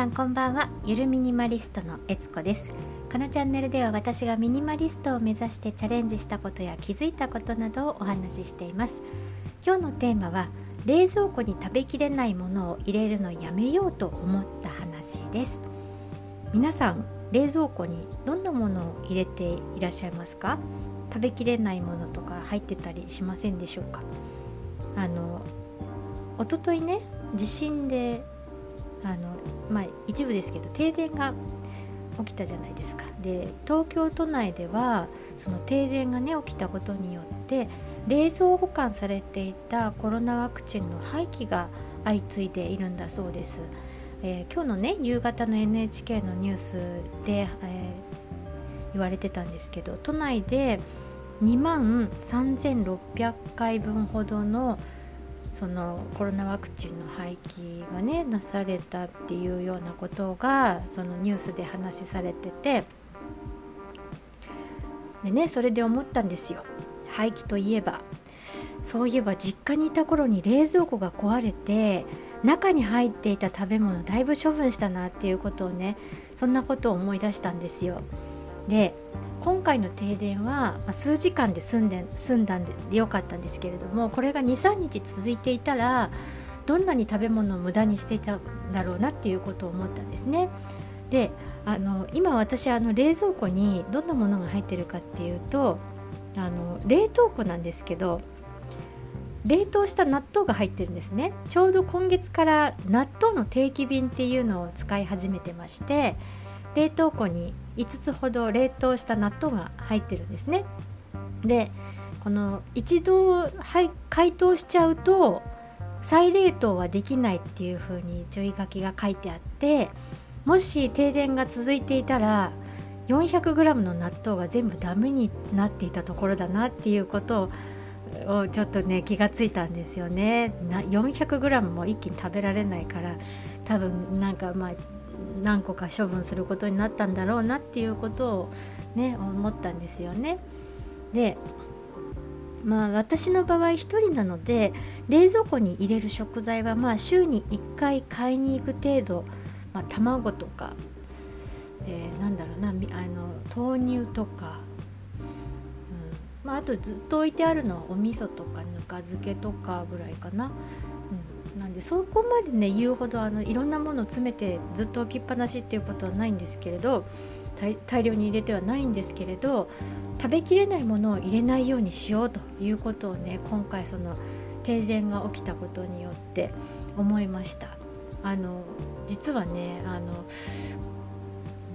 さんこんばんは。ゆるミニマリストのえつこです。このチャンネルでは私がミニマリストを目指してチャレンジしたことや気づいたことなどをお話ししています。今日のテーマは冷蔵庫に食べきれないものを入れるのやめようと思った話です。皆さん冷蔵庫にどんなものを入れていらっしゃいますか？食べきれないものとか入ってたりしませんでしょうか？あの一昨日ね地震で一部ですけど停電が起きたじゃないですか。で東京都内ではその停電がね起きたことによって冷蔵保管されていたコロナワクチンの廃棄が相次いでいるんだそうです、えー、今日のね夕方の NHK のニュースで、えー、言われてたんですけど都内で2万3600回分ほどのそのコロナワクチンの廃棄がねなされたっていうようなことがそのニュースで話しされてて。でねそれで思ったんですよ。廃棄といえば。そういえば実家にいた頃に冷蔵庫が壊れて中に入っていた食べ物だいぶ処分したなっていうことをねそんなことを思い出したんですよ。で今回の停電は、まあ、数時間で済んで済んだんでよかったんですけれどもこれが23日続いていたらどんなに食べ物を無駄にしていたんだろうなっていうことを思ったんですね。であの今私あの冷蔵庫にどんなものが入ってるかっていうとあの冷凍庫なんですけど冷凍した納豆が入ってるんですねちょうど今月から納豆の定期便っていうのを使い始めてまして冷凍庫に5つほど冷凍した納豆が入ってるんですね。でこの一度解凍しちゃうと再冷凍はできないっていう風に注意書きが書いてあってもし停電が続いていたら 400g の納豆が全部ダメになっていたところだなっていうことをちょっとね気がついたんですよね。400g も一気に食べられないから多分なんかまあ何個か処分することになったんだろうなっていうことをね思ったんですよね。でまあ私の場合1人なので冷蔵庫に入れる食材はまあ週に1回買いに行く程度、まあ、卵とか、えー、なんだろうなあの豆乳とか、うんまあ、あとずっと置いてあるのはお味噌とかぬか漬けとかぐらいかな。でそこまでね言うほどあのいろんなものを詰めてずっと置きっぱなしっていうことはないんですけれど大量に入れてはないんですけれど食べきれないものを入れないようにしようということをね今回その停電が起きたことによって思いました。あの実はねあの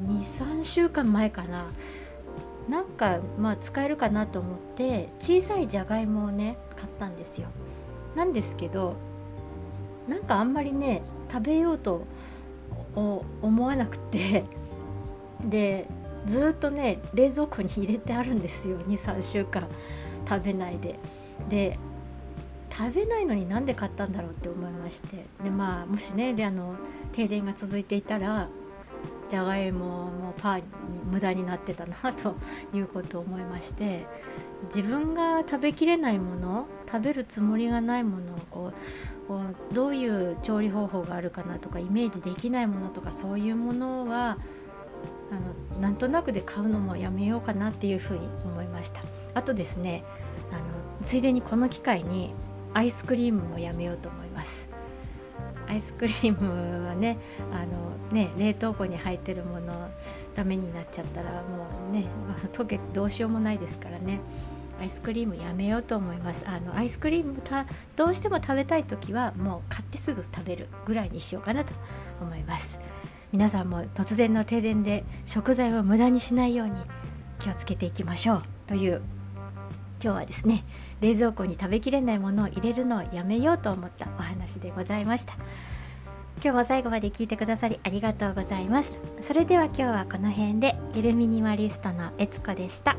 23週間前かな。なんかまあ使えるかなと思って小さいじゃがいもをね買ったんですよ。なんですけどなんかあんまりね食べようと思わなくて。でずっとね冷蔵庫に入れてあるんですよ。23週間。食べないで。で食べないのになんで買ったんだろうって思いまして。でまあもしねであの停電が続いていたらじゃがいももパーに無駄になってたなということを思いまして。自分が食べきれないもの食べるつもりがないものをこうこうどういう調理方法があるかなとかイメージできないものとかそういうものはあのなんとなくで買うのもやめようかなっていうふうに思いました。あとですねあのついでにこの機会にアイスクリームもやめようと思います。アイスクリームはねあのね冷凍庫に入ってるものダメになっちゃったらもうね、溶けどうしようもないですからね。アイスクリームやめようと思います。あのアイスクリームたどうしても食べたい時はもう買ってすぐ食べるぐらいにしようかなと思います。皆さんも突然の停電で食材を無駄にしないように気をつけていきましょうという今日はですね冷蔵庫に食べきれないものを入れるのをやめようと思ったお話でございました。今日も最後まで聞いてくださりありがとうございます。それでは今日はこの辺でゆるミニマリストのえつこでした。